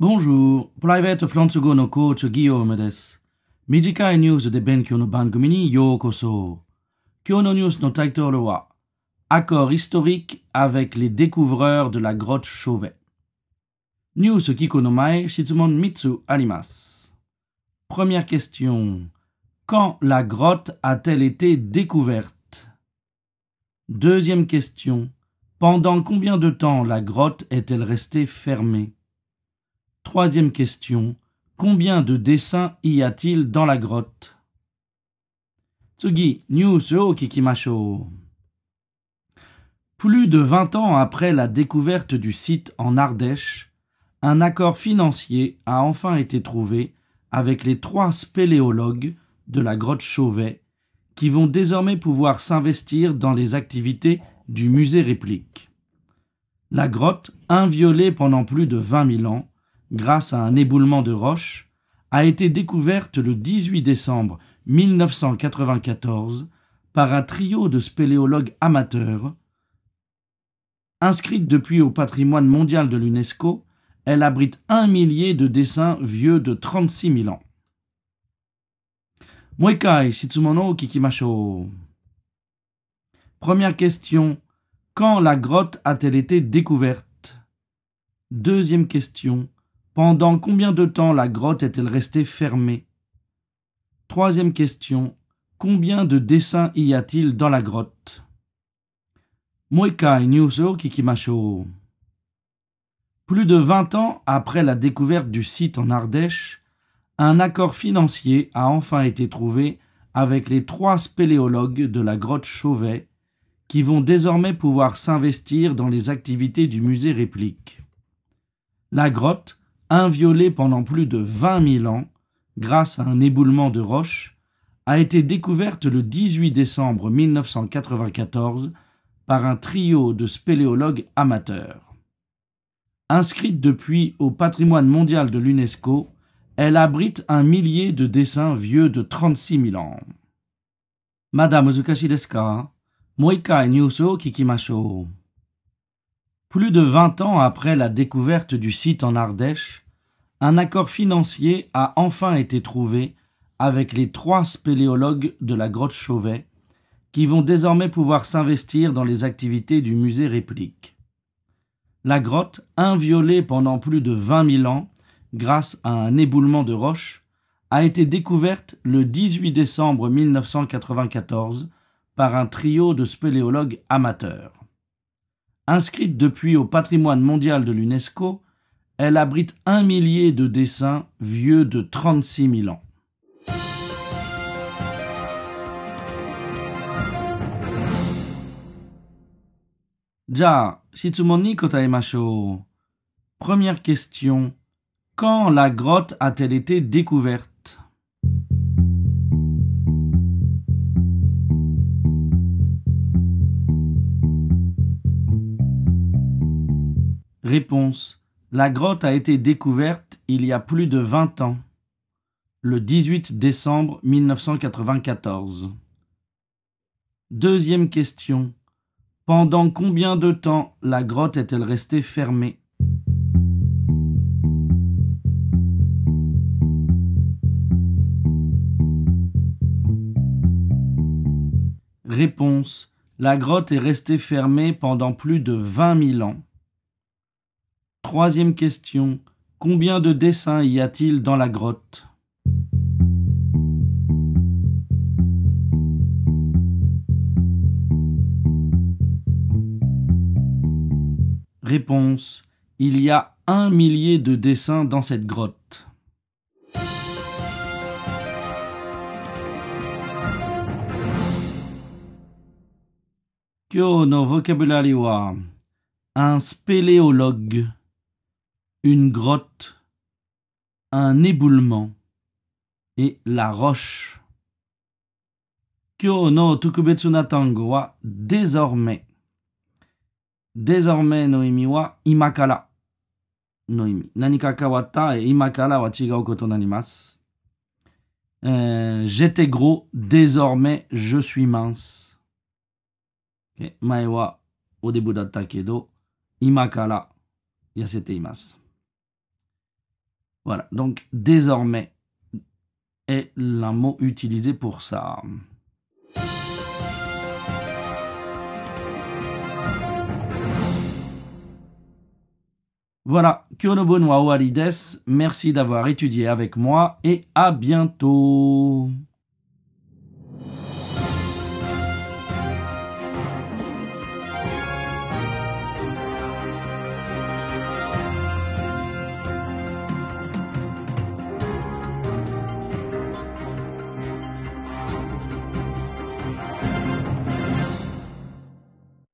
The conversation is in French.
Bonjour, Private フランス語のコーチギヨームです。短いニュースで勉強の番組にようこそ。今日のニュースのタイトルは Accord historique avec les découvreurs de la grotte Chauvet。ニュース聞くの前、質問3つあります。Première question. Quand la grotte a-t-elle été découverte Deuxième question. Pendant combien de temps la grotte est-elle restée fermée Troisième question. Combien de dessins y a-t-il dans la grotte? Tsugi, kikimasho. Plus de 20 ans après la découverte du site en Ardèche, un accord financier a enfin été trouvé avec les trois spéléologues de la grotte Chauvet qui vont désormais pouvoir s'investir dans les activités du musée réplique. La grotte, inviolée pendant plus de 20 000 ans, grâce à un éboulement de roches, a été découverte le 18 décembre 1994 par un trio de spéléologues amateurs. Inscrite depuis au patrimoine mondial de l'UNESCO, elle abrite un millier de dessins vieux de 36 000 ans. Moekai Shitsumono Kikimashou. Première question. Quand la grotte a-t-elle été découverte? Deuxième question. Pendant combien de temps la grotte est-elle restée fermée? Troisième question. Combien de dessins y a-t-il dans la grotte? Plus de 20 ans après la découverte du site en Ardèche, un accord financier a enfin été trouvé avec les trois spéléologues de la grotte Chauvet qui vont désormais pouvoir s'investir dans les activités du musée réplique. La grotte, inviolée pendant plus de 20 000 ans grâce à un éboulement de roches, a été découverte le 18 décembre 1994 par un trio de spéléologues amateurs. Inscrite depuis au patrimoine mondial de l'UNESCO, elle abrite un millier de dessins vieux de 36 000 ans. Madame Zukashi desu ka? Moikai. Plus de 20 ans après la découverte du site en Ardèche, un accord financier a enfin été trouvé avec les trois spéléologues de la grotte Chauvet qui vont désormais pouvoir s'investir dans les activités du musée réplique. La grotte, inviolée pendant plus de 20 000 ans grâce à un éboulement de roches, a été découverte le 18 décembre 1994 par un trio de spéléologues amateurs. Inscrite depuis au patrimoine mondial de l'UNESCO, elle abrite un millier de dessins vieux de 36 000 ans. Shitsumoni. Première question. Quand la grotte a-t-elle été découverte? Réponse. La grotte a été découverte il y a plus de 20 ans, le 18 décembre 1994. Deuxième question. Pendant combien de temps la grotte est-elle restée fermée? Réponse. La grotte est restée fermée pendant plus de 20 000 ans. Troisième question. Combien de dessins y a-t-il dans la grotte? Réponse. Il y a un millier de dessins dans cette grotte. Kyo no vocabulary wa un spéléologue, une grotte, un éboulement et la roche. Kyo no tukubetsu na tango wa désormais. Désormais no imi wa imakara no et imakara wa chigau koto. Euh, J'étais gros, désormais je suis mince. Mae wa odebu datta kedo, imakara yasete imasu. Voilà, donc désormais est le mot utilisé pour ça. Voilà, Kyonobon wa owari desu. Merci d'avoir étudié avec moi et à bientôt.